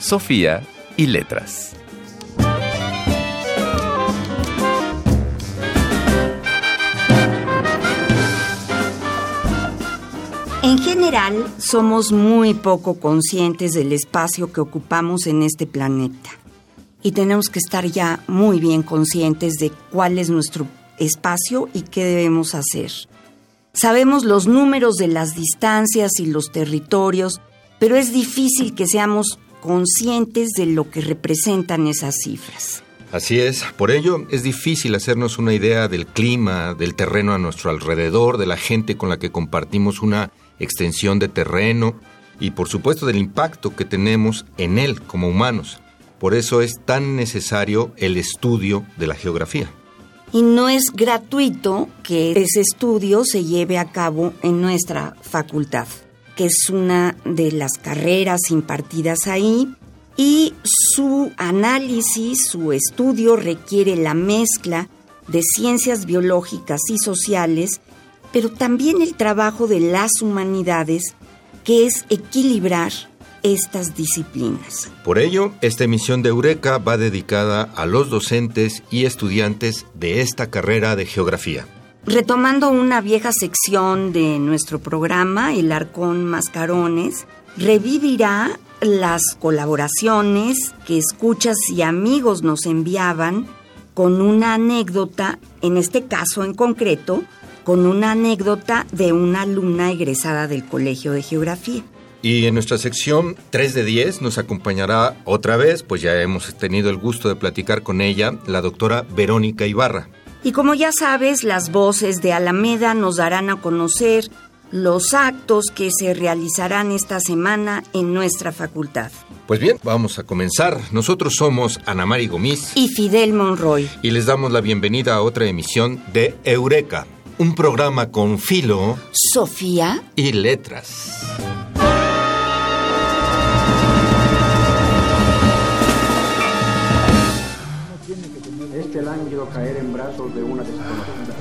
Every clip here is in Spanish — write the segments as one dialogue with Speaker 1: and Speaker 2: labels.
Speaker 1: Sofía y letras.
Speaker 2: En general, somos muy poco conscientes del espacio que ocupamos en este planeta. Y tenemos que estar ya muy bien conscientes de cuál es nuestro espacio y qué debemos hacer. Sabemos los números de las distancias y los territorios, pero es difícil que seamos conscientes de lo que representan esas cifras.
Speaker 3: Así es, por ello es difícil hacernos una idea del clima, del terreno a nuestro alrededor, de la gente con la que compartimos una extensión de terreno y por supuesto del impacto que tenemos en él como humanos. Por eso es tan necesario el estudio de la geografía.
Speaker 2: Y no es gratuito que ese estudio se lleve a cabo en nuestra facultad, que es una de las carreras impartidas ahí y su análisis, su estudio requiere la mezcla de ciencias biológicas y sociales, pero también el trabajo de las humanidades, que es equilibrar estas disciplinas.
Speaker 3: Por ello, esta emisión de Eureka va dedicada a los docentes y estudiantes de esta carrera de geografía.
Speaker 2: Retomando una vieja sección de nuestro programa, El Arcón Mascarones, revivirá las colaboraciones que escuchas y amigos nos enviaban con una anécdota, en este caso en concreto, con una anécdota de una alumna egresada del Colegio de Geografía.
Speaker 3: Y en nuestra sección 3 de 10 nos acompañará otra vez, pues ya hemos tenido el gusto de platicar con ella, la doctora Verónica Ibarra.
Speaker 2: Y como ya sabes, las voces de Alameda nos darán a conocer los actos que se realizarán esta semana en nuestra facultad.
Speaker 3: Pues bien, vamos a comenzar. Nosotros somos Ana Mari Gomis
Speaker 2: y Fidel Monroy.
Speaker 3: Y les damos la bienvenida a otra emisión de Eureka, un programa con filo,
Speaker 2: Sofía
Speaker 3: y letras.
Speaker 4: Este lánguido caer en brazos de una desconocida.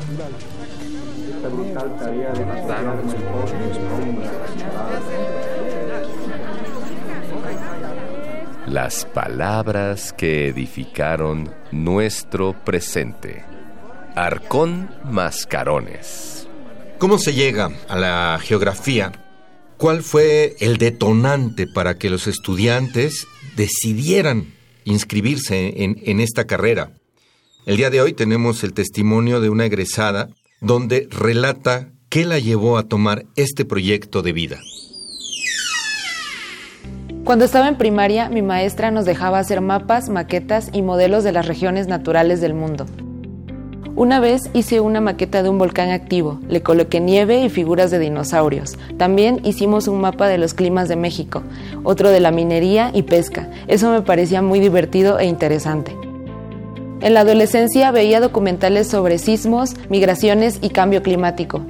Speaker 4: Esta brutal tarea de
Speaker 1: Las palabras que edificaron nuestro presente. Arcón Mascarones.
Speaker 3: ¿Cómo se llega a la geografía? ¿Cuál fue el detonante para que los estudiantes decidieran inscribirse en, en esta carrera? El día de hoy tenemos el testimonio de una egresada donde relata qué la llevó a tomar este proyecto de vida.
Speaker 5: Cuando estaba en primaria, mi maestra nos dejaba hacer mapas, maquetas y modelos de las regiones naturales del mundo. Una vez hice una maqueta de un volcán activo, le coloqué nieve y figuras de dinosaurios. También hicimos un mapa de los climas de México, otro de la minería y pesca. Eso me parecía muy divertido e interesante. En la adolescencia veía documentales sobre sismos, migraciones y cambio climático.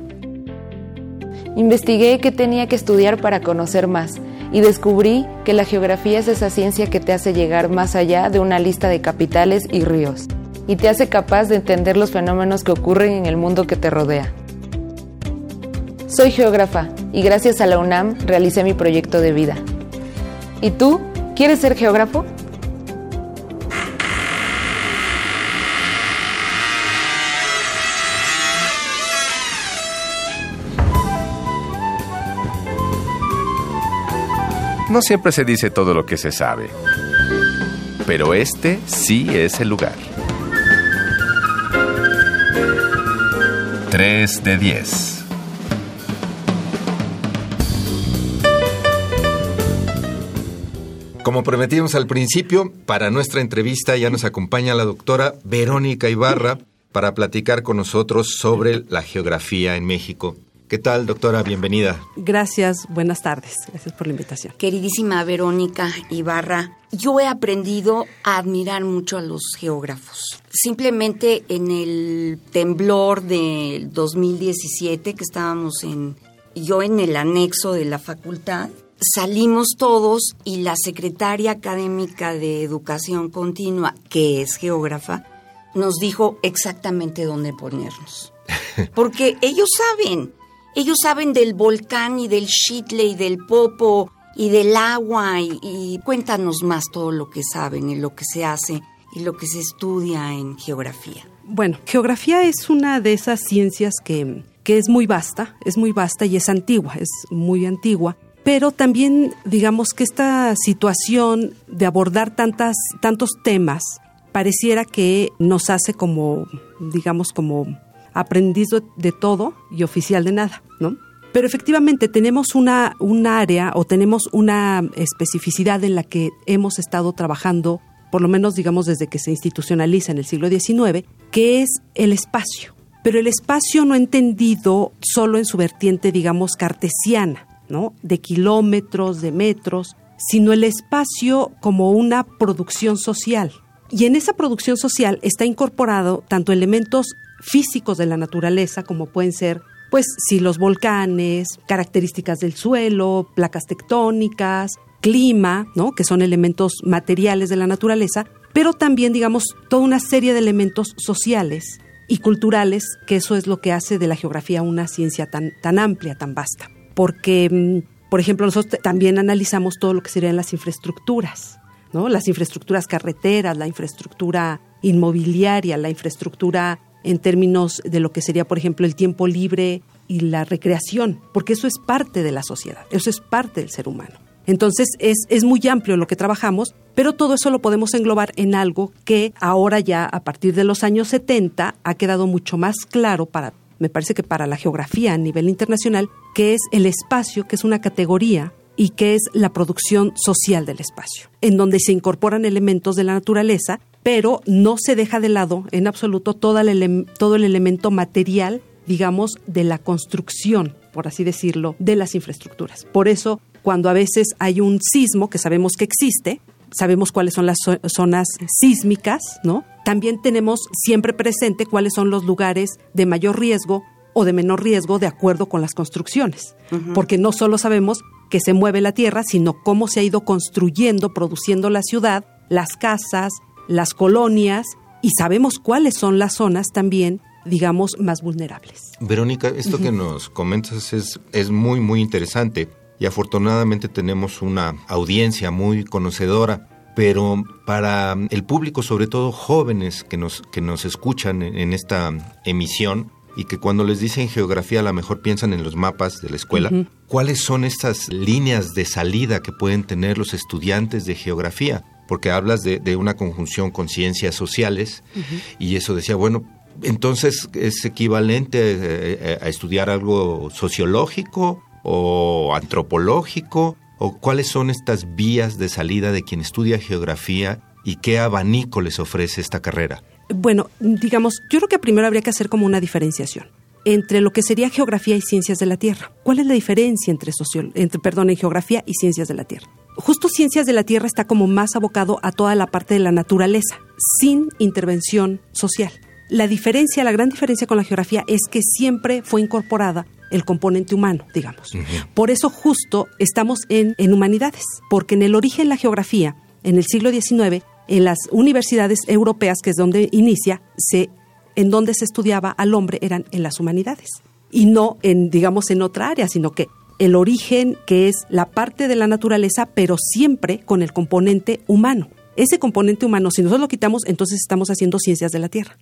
Speaker 5: Investigué qué tenía que estudiar para conocer más y descubrí que la geografía es esa ciencia que te hace llegar más allá de una lista de capitales y ríos y te hace capaz de entender los fenómenos que ocurren en el mundo que te rodea. Soy geógrafa y gracias a la UNAM realicé mi proyecto de vida. ¿Y tú? ¿Quieres ser geógrafo?
Speaker 1: No siempre se dice todo lo que se sabe, pero este sí es el lugar. 3 de 10.
Speaker 3: Como prometimos al principio, para nuestra entrevista ya nos acompaña la doctora Verónica Ibarra para platicar con nosotros sobre la geografía en México. ¿Qué tal, doctora? Bienvenida.
Speaker 6: Gracias, buenas tardes. Gracias por la invitación.
Speaker 2: Queridísima Verónica Ibarra, yo he aprendido a admirar mucho a los geógrafos. Simplemente en el temblor del 2017, que estábamos en, yo en el anexo de la facultad, salimos todos y la secretaria académica de Educación Continua, que es geógrafa, nos dijo exactamente dónde ponernos. Porque ellos saben, ellos saben del volcán y del chitle y del popo y del agua y, cuéntanos más todo lo que saben y lo que se hace y lo que se estudia en geografía.
Speaker 6: Bueno, geografía es una de esas ciencias que, que es muy vasta, es muy vasta y es antigua, es muy antigua pero también digamos que esta situación de abordar tantas, tantos temas pareciera que nos hace como, digamos, como aprendiz de todo y oficial de nada, ¿no? Pero efectivamente tenemos una, un área o tenemos una especificidad en la que hemos estado trabajando, por lo menos digamos desde que se institucionaliza en el siglo XIX, que es el espacio. Pero el espacio no entendido solo en su vertiente, digamos, cartesiana, ¿no? De kilómetros, de metros, sino el espacio como una producción social. Y en esa producción social está incorporado tanto elementos físicos de la naturaleza, como pueden ser, pues, si los volcanes, características del suelo, placas tectónicas, clima, ¿no? Que son elementos materiales de la naturaleza, pero también, digamos, toda una serie de elementos sociales y culturales, que eso es lo que hace de la geografía una ciencia tan, tan amplia, tan vasta. Porque, mm, por ejemplo, nosotros también analizamos todo lo que serían las infraestructuras, ¿no? Las infraestructuras carreteras, la infraestructura inmobiliaria, la infraestructura en términos de lo que sería, por ejemplo, el tiempo libre y la recreación, porque eso es parte de la sociedad, eso es parte del ser humano. Entonces es, es muy amplio lo que trabajamos, pero todo eso lo podemos englobar en algo que ahora ya a partir de los años 70 ha quedado mucho más claro para, me parece que para la geografía a nivel internacional, que es el espacio, que es una categoría y que es la producción social del espacio, en donde se incorporan elementos de la naturaleza pero no se deja de lado en absoluto todo el, todo el elemento material, digamos, de la construcción, por así decirlo, de las infraestructuras. Por eso, cuando a veces hay un sismo, que sabemos que existe, sabemos cuáles son las zonas sísmicas, ¿no? También tenemos siempre presente cuáles son los lugares de mayor riesgo o de menor riesgo de acuerdo con las construcciones, porque no solo sabemos que se mueve la tierra, sino cómo se ha ido construyendo, produciendo la ciudad, las casas, las colonias y sabemos cuáles son las zonas también digamos, más vulnerables.
Speaker 3: Verónica, esto que nos comentas es, es muy, muy interesante y afortunadamente tenemos una audiencia muy conocedora, pero para el público, sobre todo jóvenes que nos, que nos escuchan en, esta emisión y que cuando les dicen geografía a lo mejor piensan en los mapas de la escuela, ¿cuáles son estas líneas de salida que pueden tener los estudiantes de geografía? porque hablas de, una conjunción con ciencias sociales y eso decía, bueno, entonces es equivalente eh, eh, a, estudiar algo sociológico o antropológico o cuáles son estas vías de salida de quien estudia geografía y qué abanico les ofrece esta carrera.
Speaker 6: Bueno, digamos, yo creo que primero habría que hacer como una diferenciación entre lo que sería geografía y ciencias de la Tierra. ¿Cuál es la diferencia entre, entre perdón, en geografía y ciencias de la Tierra? justo Ciencias de la Tierra está como más abocado a toda la parte de la naturaleza, sin intervención social. La diferencia, la gran diferencia con la geografía es que siempre fue incorporada el componente humano, digamos. Por eso justo estamos en, en humanidades, porque en el origen la geografía, en el siglo XIX, en las universidades europeas, que es donde inicia, se, en donde se estudiaba al hombre eran en las humanidades y no en, digamos, en otra área, sino que el origen que es la parte de la naturaleza, pero siempre con el componente humano. Ese componente humano, si nosotros lo quitamos, entonces estamos haciendo ciencias de la Tierra.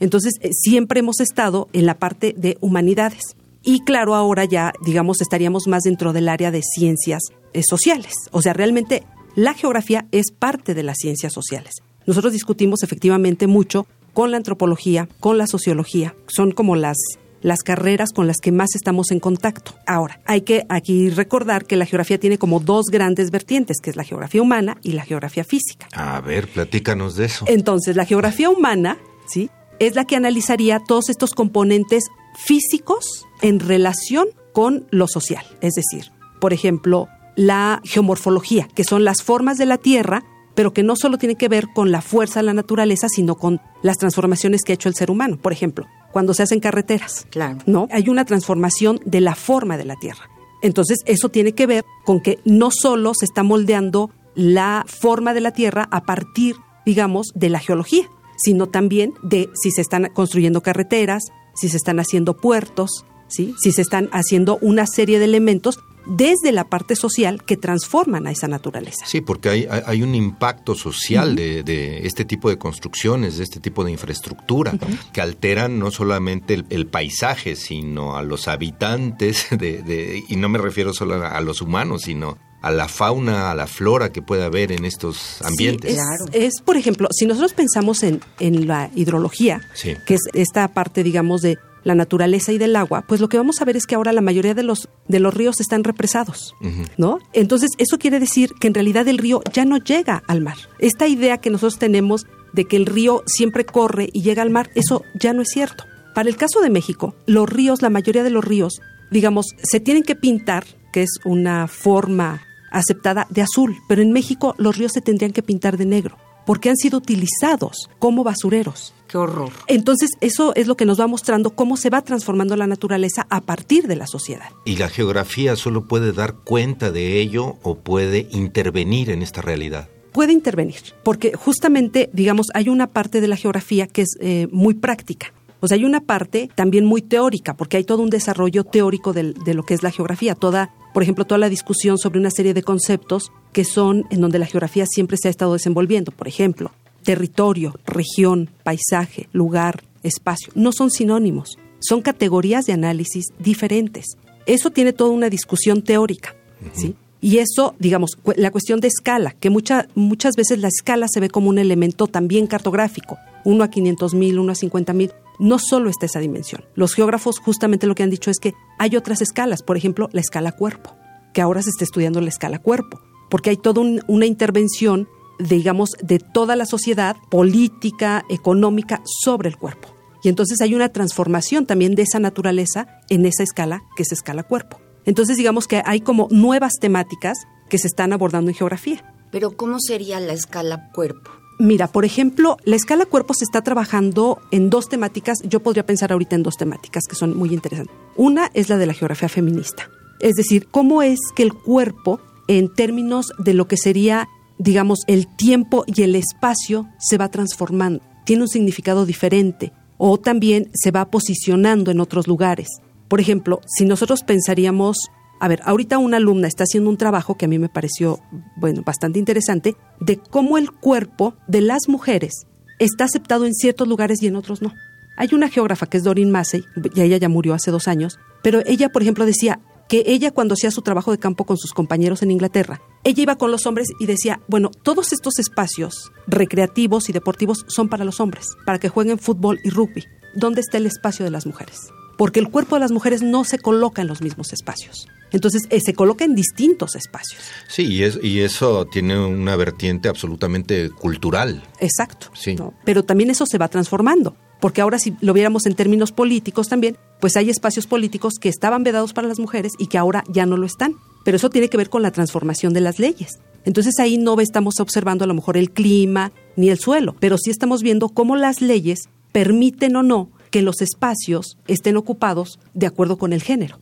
Speaker 6: Entonces, eh, siempre hemos estado en la parte de humanidades. Y claro, ahora ya, digamos, estaríamos más dentro del área de ciencias eh, sociales. O sea, realmente la geografía es parte de las ciencias sociales. Nosotros discutimos efectivamente mucho con la antropología, con la sociología. Son como las las carreras con las que más estamos en contacto. Ahora, hay que aquí recordar que la geografía tiene como dos grandes vertientes, que es la geografía humana y la geografía física.
Speaker 3: A ver, platícanos de eso.
Speaker 6: Entonces, la geografía humana, ¿sí? Es la que analizaría todos estos componentes físicos en relación con lo social. Es decir, por ejemplo, la geomorfología, que son las formas de la Tierra, pero que no solo tiene que ver con la fuerza de la naturaleza, sino con las transformaciones que ha hecho el ser humano. Por ejemplo, cuando se hacen carreteras,
Speaker 2: Claro.
Speaker 6: ¿no? Hay una transformación de la forma de la Tierra. Entonces, eso tiene que ver con que no solo se está moldeando la forma de la Tierra a partir, digamos, de la geología, sino también de si se están construyendo carreteras, si se están haciendo puertos, ¿sí? si se están haciendo una serie de elementos desde la parte social que transforman a esa naturaleza.
Speaker 3: Sí, porque hay, hay- hay un impacto social de, de este tipo de construcciones, de este tipo de infraestructura, que alteran no solamente el, el paisaje, sino a los habitantes, de, de- y no me refiero solo a, a los humanos, sino a la fauna, a la flora que puede haber en estos ambientes.
Speaker 6: Sí, es, es, por ejemplo, si nosotros pensamos en, en la hidrología,
Speaker 3: Sí.
Speaker 6: que es esta parte, digamos, de la naturaleza y del agua, pues lo que vamos a ver es que ahora la mayoría de los, de los ríos están represados, ¿no? Entonces, eso quiere decir que en realidad el río ya no llega al mar. Esta idea que nosotros tenemos de que el río siempre corre y llega al mar, eso ya no es cierto. Para el caso de México, los ríos, la mayoría de los ríos, digamos, se tienen que pintar, que es una forma aceptada de azul, pero en México los ríos se tendrían que pintar de negro, porque han sido utilizados como basureros.
Speaker 2: Qué horror.
Speaker 6: Entonces, eso es lo que nos va mostrando cómo se va transformando la naturaleza a partir de la sociedad.
Speaker 3: Y la geografía solo puede dar cuenta de ello o puede intervenir en esta realidad.
Speaker 6: Puede intervenir, porque justamente, digamos, hay una parte de la geografía que es eh, muy práctica. O sea, hay una parte también muy teórica, porque hay todo un desarrollo teórico de lo que es la geografía. Toda, por ejemplo, toda la discusión sobre una serie de conceptos que son en donde la geografía siempre se ha estado desenvolviendo. Por ejemplo, territorio, región, paisaje, lugar, espacio. No son sinónimos, son categorías de análisis diferentes. Eso tiene toda una discusión teórica, ¿sí? Y eso, digamos, la cuestión de escala, que mucha- muchas veces la escala se ve como un elemento también cartográfico, uno a 500 mil, uno a 50 mil, no solo está esa dimensión. Los geógrafos justamente lo que han dicho es que hay otras escalas, por ejemplo, la escala cuerpo, que ahora se está estudiando la escala cuerpo, porque hay toda un- una intervención, digamos, de toda la sociedad, política, económica, sobre el cuerpo. Y entonces hay una transformación también de esa naturaleza en esa escala, que es escala cuerpo. Entonces digamos que hay como nuevas temáticas que se están abordando en geografía.
Speaker 2: Pero ¿cómo sería la escala cuerpo?
Speaker 6: Mira, por ejemplo, la escala cuerpo se está trabajando en dos temáticas. Yo podría pensar ahorita en dos temáticas que son muy interesantes. Una es la de la geografía feminista. Es decir, cómo es que el cuerpo, en términos de lo que sería, digamos, el tiempo y el espacio, se va transformando. Tiene un significado diferente o también se va posicionando en otros lugares. Por ejemplo, si nosotros pensaríamos a ver, ahorita una alumna está haciendo un trabajo que a mí me pareció, bueno, bastante interesante, de cómo el cuerpo de las mujeres está aceptado en ciertos lugares y en otros no. Hay una geógrafa que es Doreen Massey, y ella ya murió hace dos años, pero ella, por ejemplo, decía que ella cuando hacía su trabajo de campo con sus compañeros en Inglaterra, ella iba con los hombres y decía, bueno, todos estos espacios recreativos y deportivos son para los hombres, para que jueguen fútbol y rugby. ¿Dónde está el espacio de las mujeres? Porque el cuerpo de las mujeres no se coloca en los mismos espacios. Entonces, eh, se coloca en distintos espacios.
Speaker 3: Sí, y, es- y eso tiene una vertiente absolutamente cultural.
Speaker 6: Exacto.
Speaker 3: Sí.
Speaker 6: ¿no? Pero también eso se va transformando. Porque ahora si lo viéramos en términos políticos también, pues hay espacios políticos que estaban vedados para las mujeres y que ahora ya no lo están. Pero eso tiene que ver con la transformación de las leyes. Entonces ahí no estamos observando a lo mejor el clima ni el suelo, pero sí estamos viendo cómo las leyes permiten o no que los espacios estén ocupados de acuerdo con el género.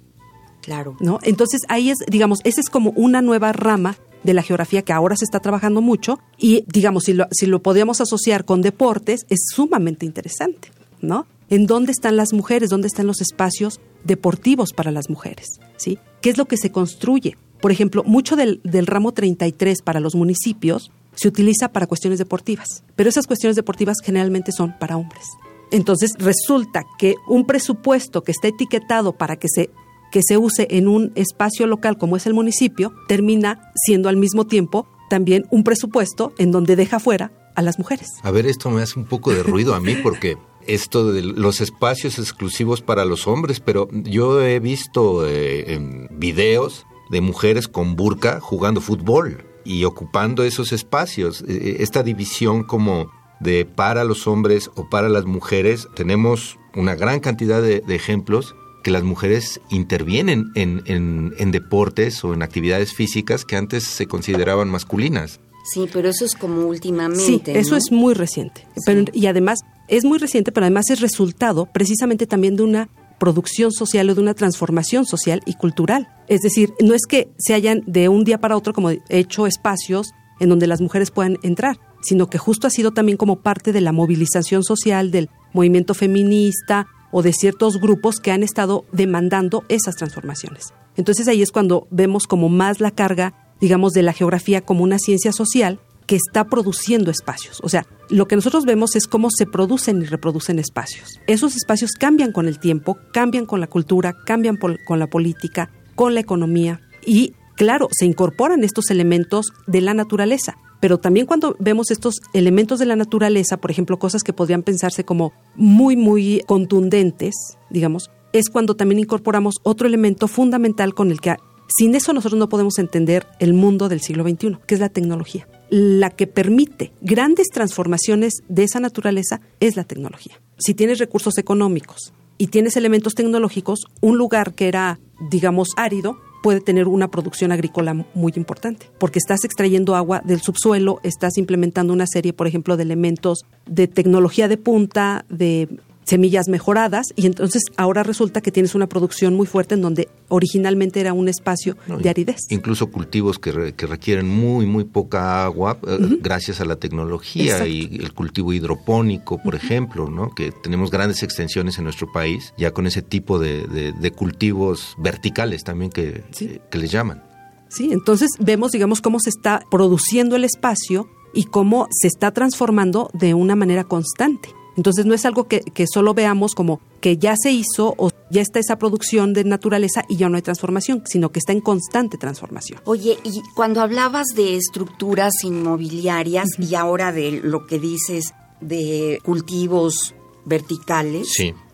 Speaker 2: Claro.
Speaker 6: ¿no? Entonces ahí es, digamos, esa es como una nueva rama de la geografía que ahora se está trabajando mucho y, digamos, si lo, si lo podíamos asociar con deportes, es sumamente interesante, ¿no? ¿En dónde están las mujeres? ¿Dónde están los espacios deportivos para las mujeres? ¿Sí? ¿Qué es lo que se construye? Por ejemplo, mucho del, del ramo 33 para los municipios se utiliza para cuestiones deportivas, pero esas cuestiones deportivas generalmente son para hombres. Entonces resulta que un presupuesto que está etiquetado para que se que se use en un espacio local como es el municipio, termina siendo al mismo tiempo también un presupuesto en donde deja fuera a las mujeres.
Speaker 3: A ver, esto me hace un poco de ruido a mí porque esto de los espacios exclusivos para los hombres, pero yo he visto eh, en videos de mujeres con burka jugando fútbol y ocupando esos espacios. Eh, Esta división como de para los hombres o para las mujeres, tenemos una gran cantidad de, ejemplos que las mujeres intervienen en, en, deportes o en actividades físicas que antes se consideraban masculinas.
Speaker 2: Sí, pero eso es como últimamente.
Speaker 6: Sí, eso es muy reciente. Pero, y además, es muy reciente, pero además es resultado precisamente también de una producción social o de una transformación social y cultural. Es decir, no es que se hayan de un día para otro como hecho espacios en donde las mujeres puedan entrar, sino que justo ha sido también como parte de la movilización social del movimiento feminista o de ciertos grupos que han estado demandando esas transformaciones. Entonces ahí es cuando vemos como más la carga, digamos, de la geografía como una ciencia social que está produciendo espacios. O sea, lo que nosotros vemos es cómo se producen y reproducen espacios. Esos espacios cambian con el tiempo, cambian con la cultura, cambian con la política, con la economía y, claro, se incorporan estos elementos de la naturaleza. Pero también cuando vemos estos elementos de la naturaleza, por ejemplo, cosas que podrían pensarse como muy, muy contundentes, digamos, es cuando también incorporamos otro elemento fundamental con el que sin eso nosotros no podemos entender el mundo del siglo XXI, que es la tecnología la que permite grandes transformaciones de esa naturaleza es la tecnología. Si tienes recursos económicos y tienes elementos tecnológicos, un lugar que era, digamos, árido, puede tener una producción agrícola muy importante, porque estás extrayendo agua del subsuelo, estás implementando una serie, por ejemplo, de elementos de tecnología de punta, de semillas mejoradas y entonces ahora resulta que tienes una producción muy fuerte en donde originalmente era un espacio de aridez.
Speaker 3: Incluso cultivos que, requieren muy, muy poca agua eh, gracias a la tecnología y el cultivo hidropónico, por ejemplo, ¿no? que tenemos grandes extensiones en nuestro país ya con ese tipo de, cultivos verticales también que, que les llaman.
Speaker 6: Sí, entonces vemos, digamos, cómo se está produciendo el espacio y cómo se está transformando de una manera constante. Entonces no es algo que, solo veamos como que ya se hizo o ya está esa producción de naturaleza y ya no hay transformación, sino que está en constante transformación.
Speaker 2: Oye, y cuando hablabas de estructuras inmobiliarias y ahora de lo que dices de cultivos verticales,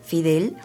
Speaker 2: Fidel,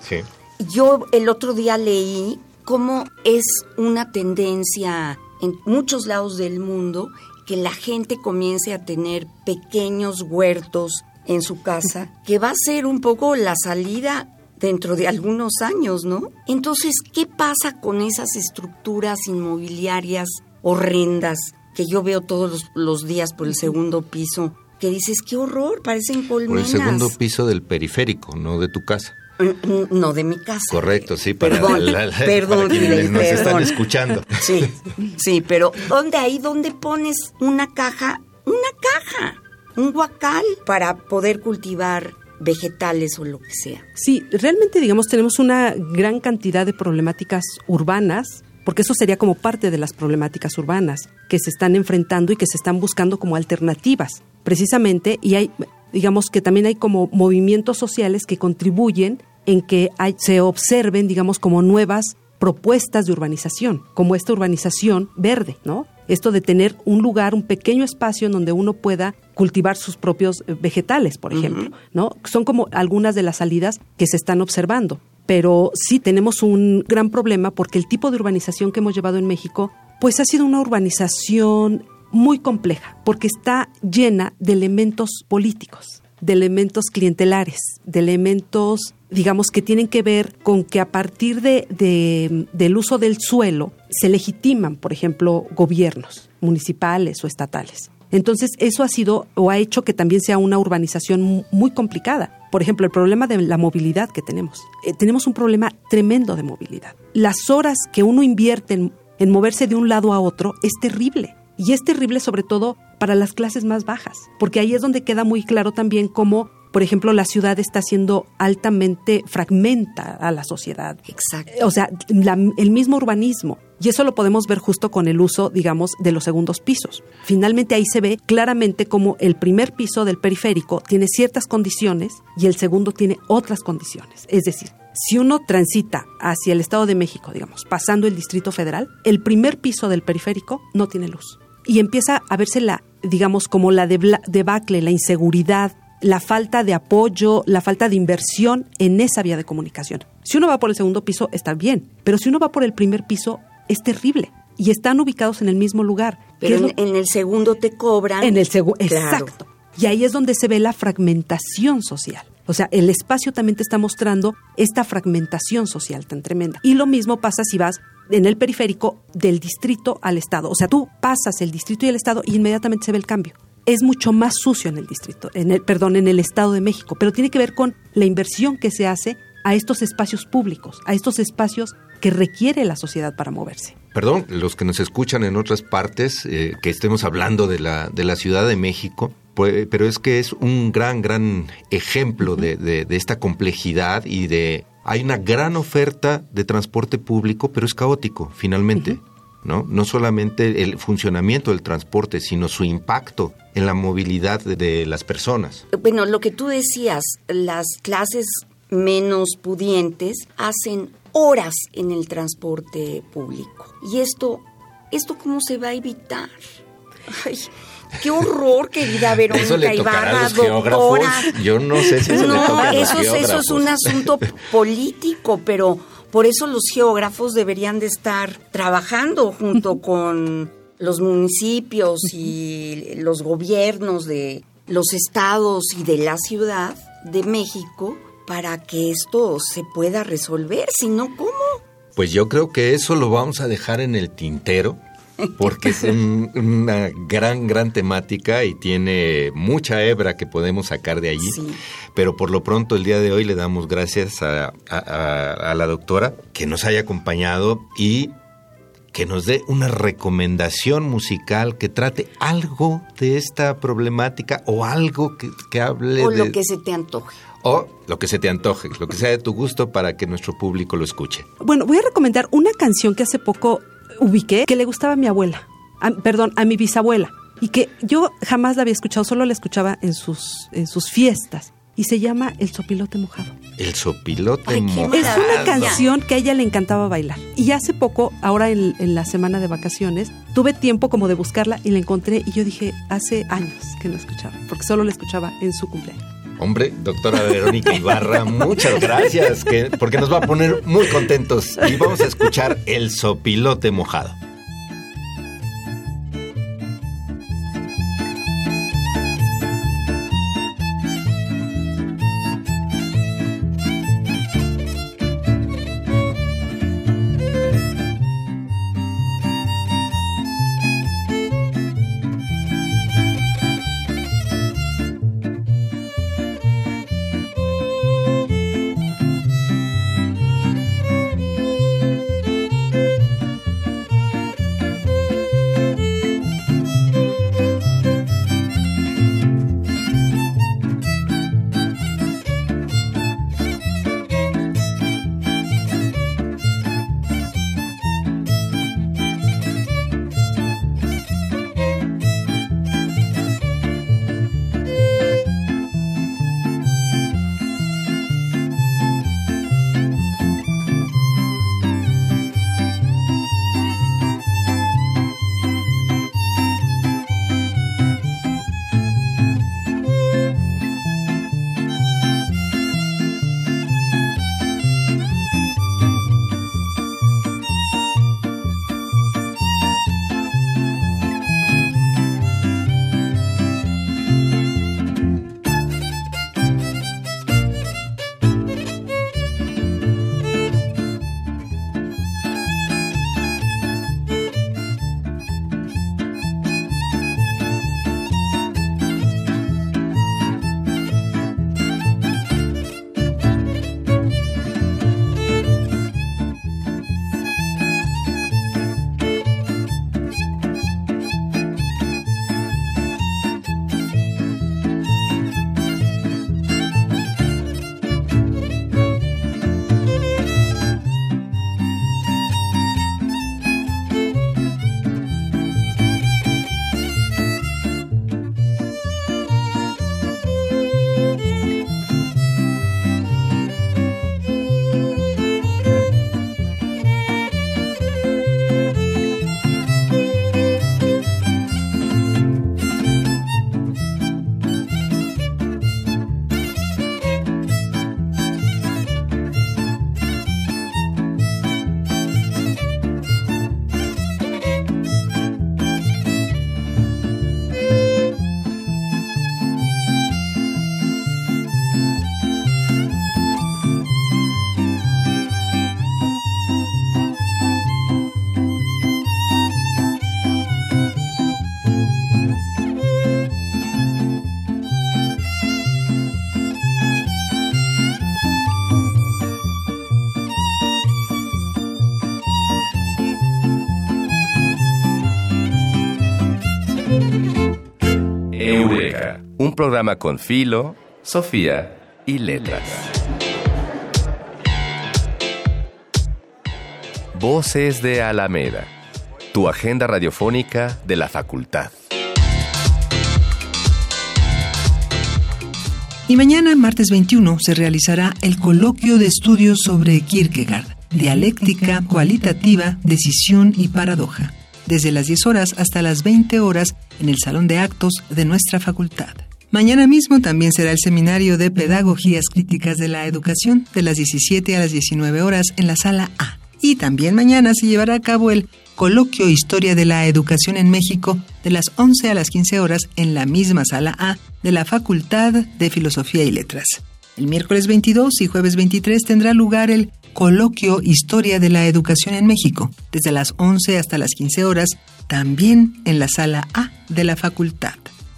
Speaker 2: yo el otro día leí cómo es una tendencia en muchos lados del mundo que la gente comience a tener pequeños huertos en su casa, que va a ser un poco la salida dentro de algunos años, ¿no? Entonces, ¿qué pasa con esas estructuras inmobiliarias horrendas que yo veo todos los, días por el segundo piso? Que dices, qué horror, parecen colmenas.
Speaker 3: Por el segundo piso del periférico, no de tu casa.
Speaker 2: Mm, mm, no, de mi casa.
Speaker 3: Correcto, sí, para,
Speaker 2: perdón, perdón,
Speaker 3: nos están escuchando.
Speaker 2: Sí, sí, pero ¿dónde ahí, dónde pones una caja? Una caja un guacal para poder cultivar vegetales o lo que sea.
Speaker 6: Sí, realmente digamos tenemos una gran cantidad de problemáticas urbanas, porque eso sería como parte de las problemáticas urbanas que se están enfrentando y que se están buscando como alternativas, precisamente, y hay digamos que también hay como movimientos sociales que contribuyen en que se observen, digamos, como nuevas propuestas de urbanización, como esta urbanización verde, ¿no? Esto de tener un lugar, un pequeño espacio en donde uno pueda cultivar sus propios eh, vegetales, por ejemplo, ¿no? Son como algunas de las salidas que se están observando. Pero sí tenemos un gran problema porque el tipo de urbanización que hemos llevado en México, pues ha sido una urbanización muy compleja, porque está llena de elementos políticos, de elementos clientelares, de elementos digamos, que tienen que ver con que a partir de, del uso del suelo se legitiman, por ejemplo, gobiernos municipales o estatales. Entonces, eso ha sido o ha hecho que también sea una urbanización muy complicada. Por ejemplo, el problema de la movilidad que tenemos. Eh, tenemos un problema tremendo de movilidad. Las horas que uno invierte en, en moverse de un lado a otro es terrible. Y es terrible sobre todo para las clases más bajas, porque ahí es donde queda muy claro también cómo por ejemplo, la ciudad está siendo altamente fragmenta a la sociedad.
Speaker 2: Exacto.
Speaker 6: O sea, el mismo urbanismo. Y eso lo podemos ver justo con el uso, digamos, de los segundos pisos. Finalmente ahí se ve claramente cómo el primer piso del periférico tiene ciertas condiciones y el segundo tiene otras condiciones. Es decir, si uno transita hacia el Estado de México, digamos, pasando el Distrito Federal, el primer piso del periférico no tiene luz. Y empieza a verse la, digamos, como la debacle, la inseguridad, la falta de apoyo, la falta de inversión en esa vía de comunicación. Si uno va por el segundo piso, está bien, pero si uno va por el primer piso, es terrible. Y están ubicados en el mismo lugar.
Speaker 2: Pero en, el segundo te cobran.
Speaker 6: En el segundo, exacto. Y ahí es donde se ve la fragmentación social. O sea, el espacio también te está mostrando esta fragmentación social tan tremenda. Y lo mismo pasa si vas en el periférico del distrito al estado. O sea, tú pasas el distrito y el estado y inmediatamente se ve el cambio. Es mucho más sucio en el distrito, en el, perdón, en el estado de México, pero tiene que ver con la inversión que se hace a estos espacios públicos, a estos espacios que requiere la sociedad para moverse.
Speaker 3: Perdón, los que nos escuchan en otras partes, eh, que estemos hablando de la, de la Ciudad de México, pues, pero es que es un gran, gran ejemplo de, de, de esta complejidad y de... Hay una gran oferta de transporte público, pero es caótico, finalmente. ¿No? No solamente el funcionamiento del transporte, sino su impacto en la movilidad de, de, las personas.
Speaker 2: Bueno, lo que tú decías, las clases menos pudientes hacen horas en el transporte público. Y esto, ¿esto cómo se va a evitar? Ay, qué horror, querida Verónica
Speaker 3: eso le
Speaker 2: Ibarra,
Speaker 3: a los doctora. Yo no sé si eso
Speaker 2: no,
Speaker 3: le toca a los
Speaker 2: eso, es, eso es un asunto político, pero por eso los geógrafos deberían de estar trabajando junto con los municipios y los gobiernos de los estados y de la ciudad de México para que esto se pueda resolver, si no, ¿cómo?
Speaker 3: Pues yo creo que eso lo vamos a dejar en el tintero, porque es un, una gran, gran temática y tiene mucha hebra que podemos sacar de allí.
Speaker 2: Sí.
Speaker 3: Pero por lo pronto el día de hoy le damos gracias a, a, a la doctora que nos haya acompañado y que nos dé una recomendación musical que trate algo de esta problemática o algo que, que hable
Speaker 2: O
Speaker 3: de...
Speaker 2: lo que se te antoje.
Speaker 3: O lo que se te antoje, lo que sea de tu gusto para que nuestro público lo escuche.
Speaker 6: Bueno, voy a recomendar una canción que hace poco ubiqué, que le gustaba a mi abuela, a- perdón, a mi bisabuela, y que yo jamás la había escuchado, solo la escuchaba en sus, en sus fiestas, y se llama El sopilote mojado.
Speaker 3: El sopilote
Speaker 2: Ay,
Speaker 3: mojado.
Speaker 6: Es una canción que a ella le encantaba bailar. Y hace poco, ahora en, en la semana de vacaciones, tuve tiempo como de buscarla y la encontré y yo dije, hace años que no escuchaba, porque solo la escuchaba en su cumpleaños.
Speaker 3: Hombre, doctora Verónica Ibarra, muchas gracias, que, porque nos va a poner muy contentos. Y vamos a escuchar El sopilote mojado.
Speaker 1: Programa con Filo, Sofía y Letras. Voces de Alameda, tu agenda radiofónica de la facultad.
Speaker 7: Y mañana, martes 21, se realizará el coloquio de estudios sobre Kierkegaard, dialéctica cualitativa, decisión y paradoja, desde las 10 horas hasta las 20 horas en el Salón de Actos de nuestra facultad. Mañana mismo también será el seminario de Pedagogías Críticas de la Educación de las 17 a las 19 horas en la sala A. Y también mañana se llevará a cabo el coloquio Historia de la Educación en México de las 11 a las 15 horas en la misma sala A de la Facultad de Filosofía y Letras. El miércoles 22 y jueves 23 tendrá lugar el coloquio Historia de la Educación en México, desde las 11 hasta las 15 horas, también en la sala A de la facultad.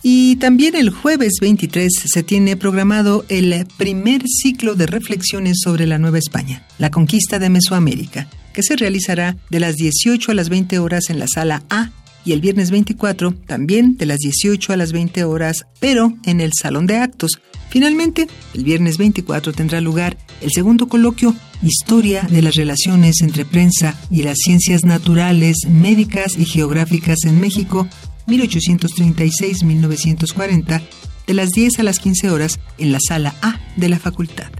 Speaker 7: Y también el jueves 23 se tiene programado el primer ciclo de reflexiones sobre la Nueva España, la conquista de Mesoamérica, que se realizará de las 18 a las 20 horas en la sala A y el viernes 24 también de las 18 a las 20 horas, pero en el Salón de Actos. Finalmente, el viernes 24 tendrá lugar el segundo coloquio Historia de las relaciones entre prensa y las ciencias naturales, médicas y geográficas en México, 1836-1940, de las 10 a las 15 horas en la sala A de la facultad.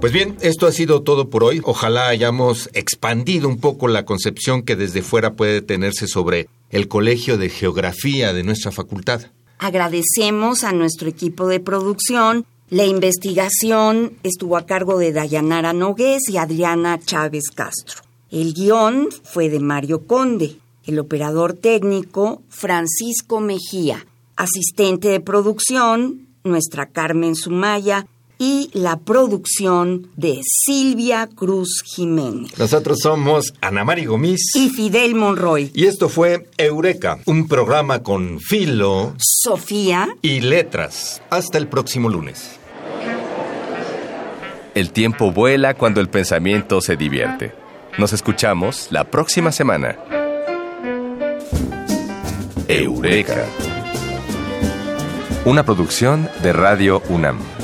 Speaker 3: Pues bien, esto ha sido todo por hoy. Ojalá hayamos expandido un poco la concepción que desde fuera puede tenerse sobre el Colegio de Geografía de nuestra facultad.
Speaker 2: Agradecemos a nuestro equipo de producción. La investigación estuvo a cargo de Dayanara Nogués y Adriana Chávez Castro. El guion fue de Mario Conde. El operador técnico, Francisco Mejía. Asistente de producción, nuestra Carmen Sumaya y la producción de Silvia Cruz Jiménez.
Speaker 3: Nosotros somos Ana María Gomis
Speaker 2: y Fidel Monroy.
Speaker 3: Y esto fue Eureka, un programa con filo,
Speaker 2: Sofía
Speaker 3: y letras. Hasta el próximo lunes.
Speaker 1: El tiempo vuela cuando el pensamiento se divierte. Nos escuchamos la próxima semana. Eureka. Una producción de Radio UNAM.